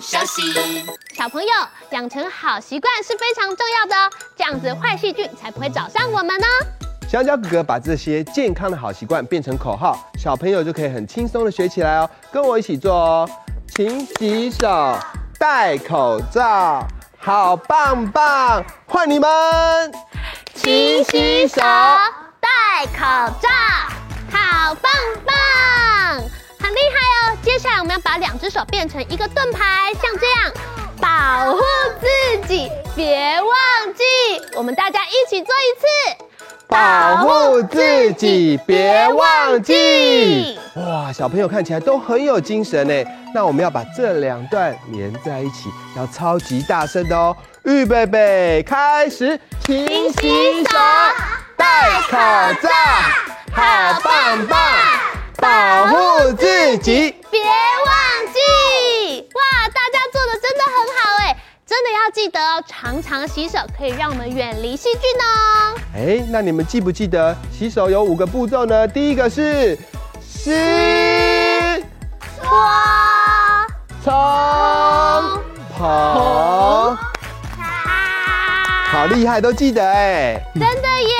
健康不休息。小朋友养成好习惯是非常重要的哦，这样子坏细菌才不会找上我们呢。香蕉哥哥把这些健康的好习惯变成口号，小朋友就可以很轻松的学起来哦。跟我一起做哦，勤洗手，戴口罩，好棒棒！换你们，勤洗手，戴口罩，好棒棒，很厉害哦。接下来我们要把两只手变成一个盾牌，像这样，保护自己，别忘记。我们大家一起做一次。保护自己，别忘记。哇，小朋友看起来都很有精神呢。那我们要把这两段连在一起，要超级大声的哦。预备备，开始，勤洗手，戴口罩，好棒棒，保护自己，别忘记。哇，大家做的真的很好哎。真的要记得哦，常常洗手可以让我们远离细菌哦。哎，那你们记不记得洗手有五个步骤呢？第一个是湿、搓、冲、捧，好厉害，都记得哎。真的耶，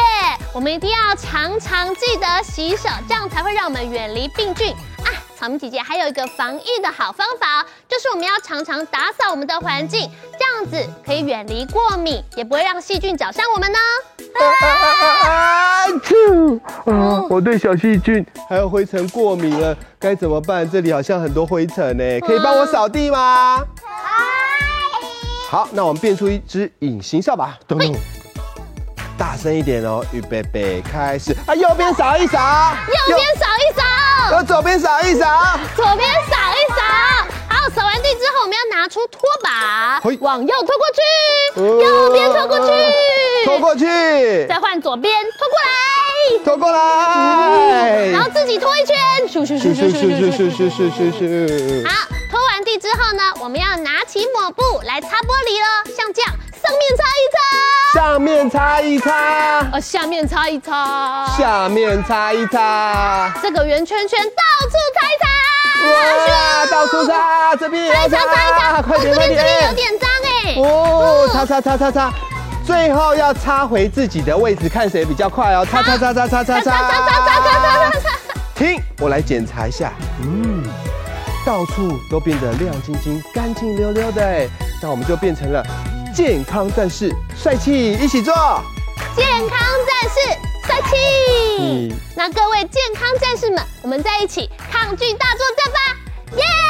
我们一定要常常记得洗手，这样才会让我们远离病菌啊。草莓姐姐还有一个防疫的好方法，就是我们要常常打扫我们的环境，这样子可以远离过敏，也不会让细菌找上我们呢。啊！啊！我对小细菌还有灰尘过敏了，该怎么办？这里好像很多灰尘呢，可以帮我扫地吗？好，那我们变出一只隐形扫把，咚咚，大声一点哦，预备备，开始！啊，右边扫一扫，右边扫一扫。我左边扫一扫，左边扫一扫。好，扫完地之后，我们要拿出拖把，往右拖过去，右边拖过去，拖过去，再换左边拖过来，拖过来，然后自己拖一圈，咻咻咻咻咻咻咻咻咻咻咻。好，拖完地之后呢，我们要拿起抹布来擦玻璃了，像这样，上面擦一擦。上面擦一擦，呃，下面擦一擦，下面擦一擦，这个圆圈圈到处擦一擦，哇，到处擦，这边也要擦，擦一擦，快点快点，这边有点脏哎，哦，擦擦擦擦擦，最后要擦回自己的位置，看谁比较快哦，擦擦擦擦擦擦擦。擦擦擦擦擦擦，停，我来检查一下，嗯，到处都变得亮晶晶、干净溜溜的哎，那我们就变成了。健康战士，帅气，一起做。健康战士，帅气。嗯。那各位健康战士们，我们在一起抗拒大作战吧！耶、yeah!！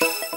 you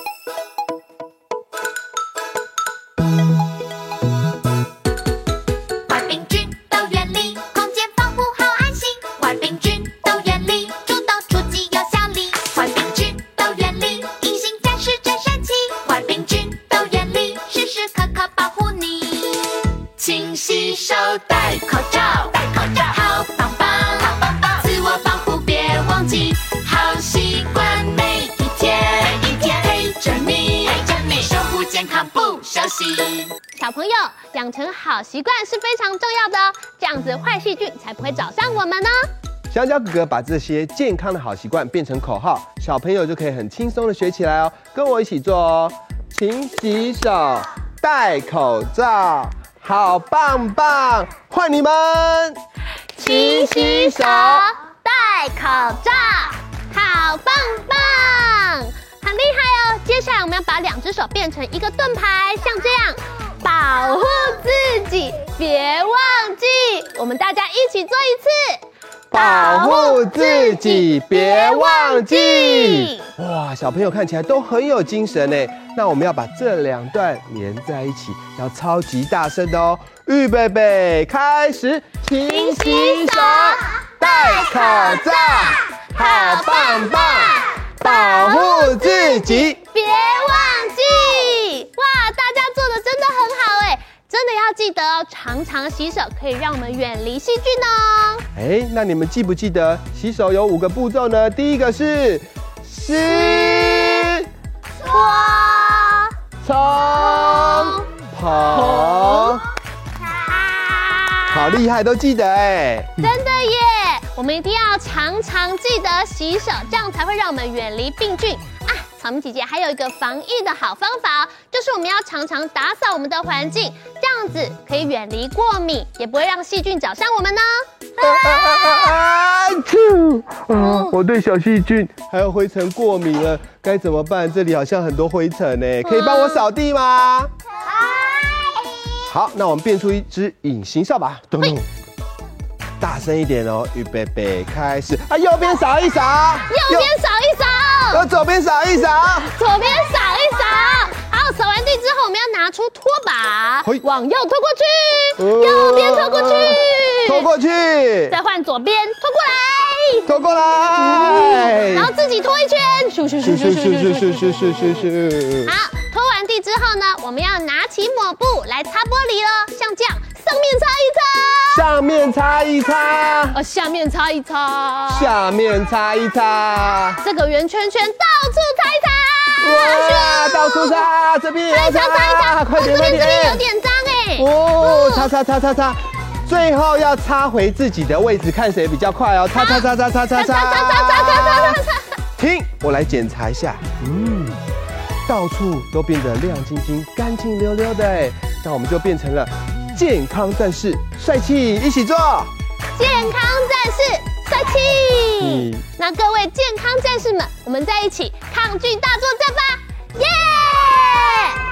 小朋友养成好习惯是非常重要的哦，这样子坏细菌才不会找上我们呢。香蕉哥哥把这些健康的好习惯变成口号，小朋友就可以很轻松的学起来哦。跟我一起做哦，勤洗手，戴口罩，好棒棒！换你们，勤洗手，戴口罩，好棒棒！很厉害哦。接下下来我们要把两只手变成一个盾牌，像这样，保护自己，别忘记。我们大家一起做一次，保护自己，别忘记。哇，小朋友看起来都很有精神呢。那我们要把这两段连在一起，要超级大声的哦。预备备，开始，勤洗手，戴口罩，好棒棒，保护自己，别忘记。哇，大家做的真的很好哎，真的要记得哦，常常洗手可以让我们远离细菌哦。哎，那你们记不记得洗手有五个步骤呢？第一个是湿。搓、冲、捧，好厉害，都记得哎！真的耶！我们一定要常常记得洗手，这样才会让我们远离病菌啊！草莓姐姐还有一个防疫的好方法，就是我们要常常打扫我们的环境，这样子可以远离过敏，也不会让细菌找上我们呢。啊啊！我对小细菌还有灰尘过敏了，该怎么办？这里好像很多灰尘呢，可以帮我扫地吗？好，那我们变出一只隐形扫把，咚咚，大声一点哦！预备备，开始！啊，右边扫一扫，右边扫一扫，右左边扫一扫，左边扫一扫。好，扫完地之后，我们要拿出拖把，往右拖过去，右边拖过去。拖过去，再换左边拖过来，拖过来，然后自己拖一圈，咻咻咻咻咻咻咻咻咻咻咻。好，拖完地之后呢，我们要拿起抹布来擦玻璃了，像这样，上面擦一擦，上面擦一擦，呃，下面擦一擦，下面擦一擦，这个圆圈圈到处擦一擦，哇，到处擦，这边也要擦，擦一擦，快点快点，这边有点脏哎，哦，擦擦擦擦擦。最后要擦回自己的位置，看谁比较快哦！擦擦擦擦擦擦。擦擦擦擦擦擦擦！停，我来检查一下。嗯，到处都变得亮晶晶、干净溜溜的哎，那我们就变成了健康战士，帅气！一起做健康战士，帅气！嗯，那各位健康战士们，我们在一起抗拒大作战吧！耶！坏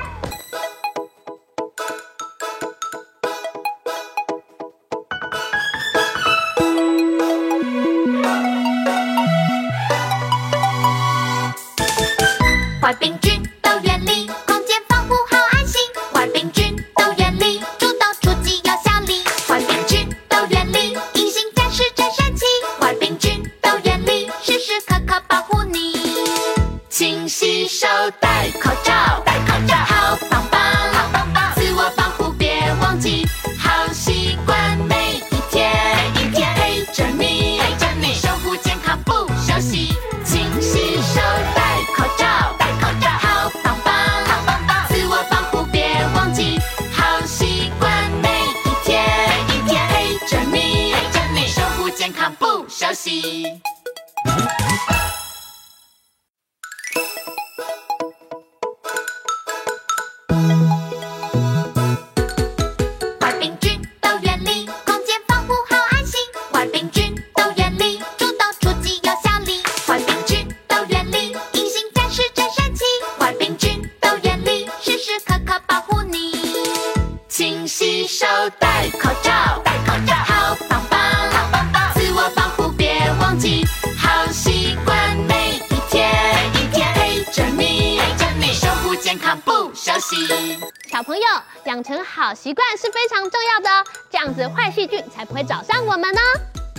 小朋友养成好习惯是非常重要的哦，这样子坏细菌才不会找上我们呢。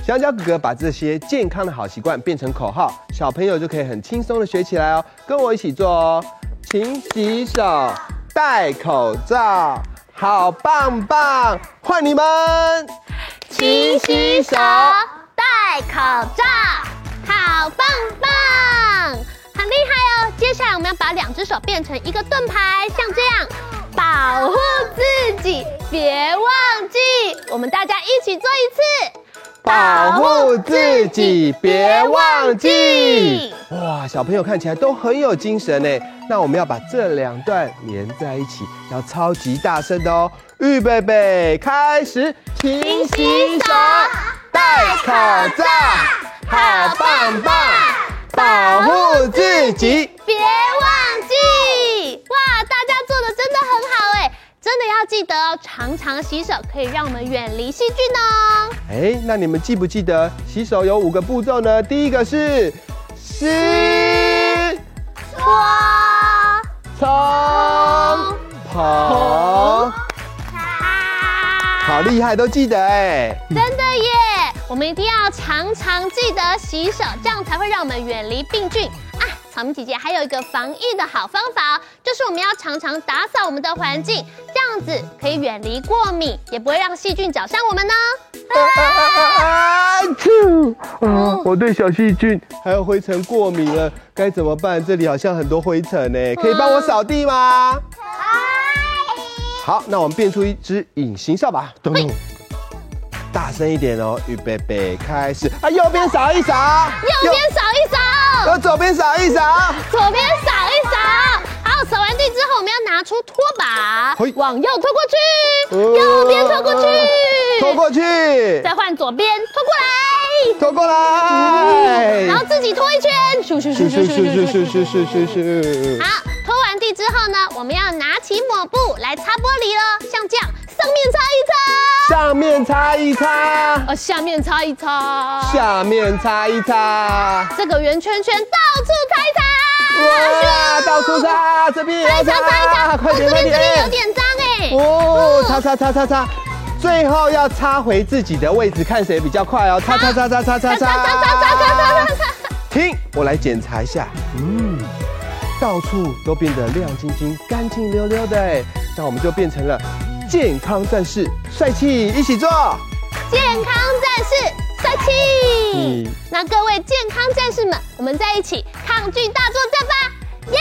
香蕉哥哥把这些健康的好习惯变成口号，小朋友就可以很轻松的学起来哦。跟我一起做哦，勤洗手，戴口罩，好棒棒！换你们，勤洗手。戴口罩，好棒棒，很厉害哦！接下来我们要把两只手变成一个盾牌，像这样，保护自己，别忘记。我们大家一起做一次，保护自己，别忘记。哇，小朋友看起来都很有精神呢。那我们要把这两段连在一起，要超级大声的哦。预备备，开始，勤洗手。戴口罩，好棒棒，保护自己，别忘记。哇，大家做的真的很好哎，真的要记得哦，常常洗手可以让我们远离细菌哦。哎，那你们记不记得洗手有五个步骤呢？第一个是湿搓。好厉害，都记得哎！真的耶！我们一定要常常记得洗手，这样才会让我们远离病菌啊。草莓姐姐还有一个防疫的好方法，就是我们要常常打扫我们的环境，这样子可以远离过敏，也不会让细菌找上我们呢。啊！我对小细菌还有灰尘过敏了，该怎么办？这里好像很多灰尘呢，可以帮我扫地吗？好，那我们变出一只隐形扫把，咚咚，大声一点哦，预备备，开始。啊！右边扫一扫，右边扫一扫。我左边扫一扫，左边扫一扫。好，扫完地之后，我们要拿出拖把，往右拖过去，右边拖过去，拖过去，再换左边拖过来，拖过来，然后自己拖一圈，咻咻咻咻咻咻咻咻咻咻咻。好，拖完地之后呢，我们要拿起抹布来擦玻璃了，面擦一擦，呃，下面擦一擦，下面擦一擦，这个圆圈圈到处擦一擦，哇，到处擦，这边也要擦，擦一擦，快点快点，这边有点脏哎，哦，擦擦擦擦擦，最后要擦回自己的位置，看谁比较快哦，擦擦擦擦擦擦。擦擦擦擦擦擦，停，我来检查一下，嗯，到处都变得亮晶晶、干净溜溜的哎，那我们就变成了。健康战士，帅气，一起做。健康战士，帅气。嗯。那各位健康战士们，我们在一起抗拒大作战吧！耶、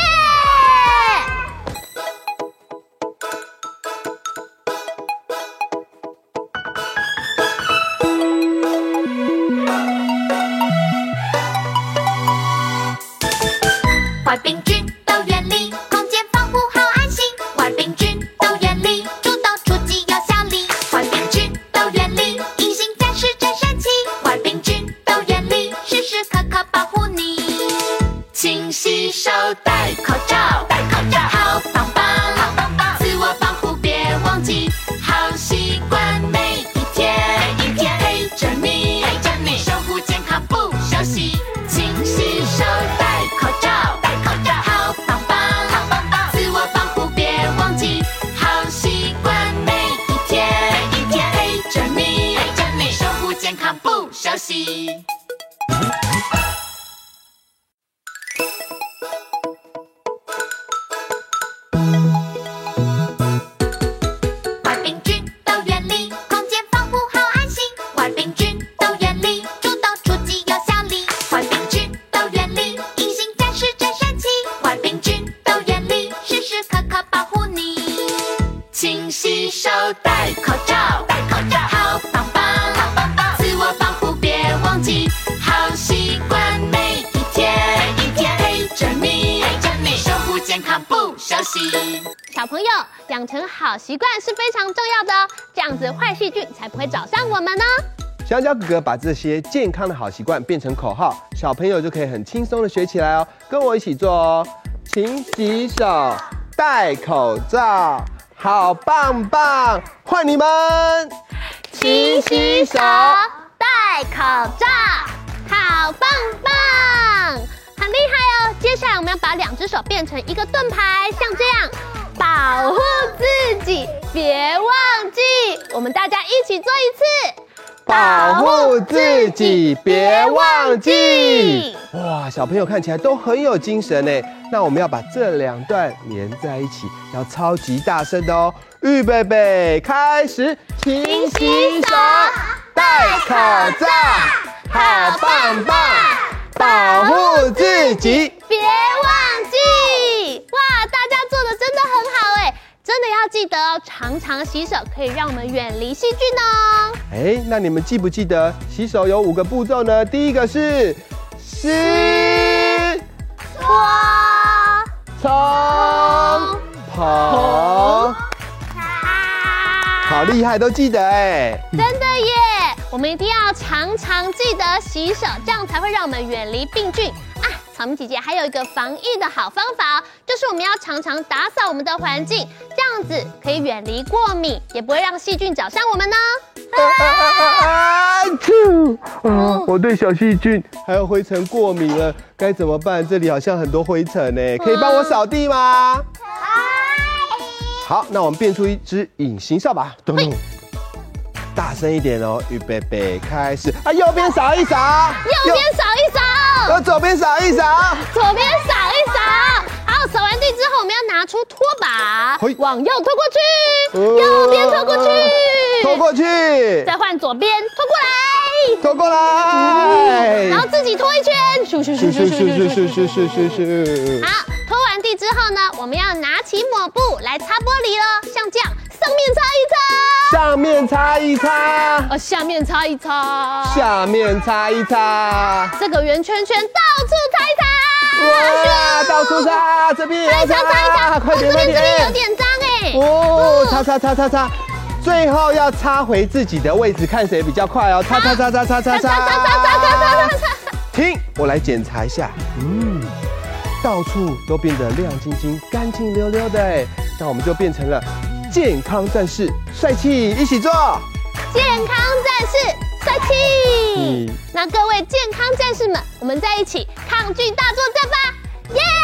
小朋友养成好习惯是非常重要的哦，这样子坏细菌才不会找上我们呢。香蕉哥哥把这些健康的好习惯变成口号，小朋友就可以很轻松的学起来哦。跟我一起做哦，勤洗手，戴口罩，好棒棒！换你们，勤洗手，戴口罩，好棒棒！很厉害哦！接下来我们要把两只手变成一个盾牌，像这样，保护自己，别忘记。我们大家一起做一次，保护自己，别忘记。哇，小朋友看起来都很有精神呢。那我们要把这两段连在一起，要超级大声的哦。预备备，开始，勤洗手，戴口罩，好棒棒！保护自己，别忘记！哇，大家做的真的很好哎，真的要记得哦，常常洗手可以让我们远离细菌哦。哎，那你们记不记得洗手有五个步骤呢？第一个是湿、搓、冲、捧，好厉害，都记得哎，真的耶！我们一定要常常记得洗手，这样才会让我们远离病菌啊！草莓姐姐还有一个防疫的好方法，就是我们要常常打扫我们的环境，这样子可以远离过敏，也不会让细菌找上我们呢。啊！啾！啊，我对小细菌还有灰尘过敏了，该怎么办？这里好像很多灰尘呢，可以帮我扫地吗？好，那我们变出一只隐形扫把，咚咚，大声一点哦，预备备，开始！啊，右边扫一扫，右边扫一扫，我左边扫一扫，左边扫一扫。好，扫完地之后，我们要拿出拖把，往右拖过去，右边拖过去，拖过去，再换左边拖过来，拖过来，然后自己拖一圈，咻咻咻咻。咻咻咻咻咻咻咻。好。拖完地之后呢，我们要拿起抹布来擦玻璃了，上面擦一擦，上面擦一擦，哦，下面擦一擦，下面擦一擦，这个圆圈圈到处擦一擦，哇，到处擦，这边也要擦，擦一擦，快点快点，这边有点脏哎，哦，擦擦擦擦擦，最后要擦回自己的位置，看谁比较快哦，擦擦擦。擦擦擦擦擦擦擦擦擦擦，停，我来检查一下，嗯。到处都变得亮晶晶、干净溜溜的，哎，那我们就变成了健康战士，帅气！一起做健康战士，帅气！嗯，那各位健康战士们，我们在一起抗菌大作战吧！耶！坏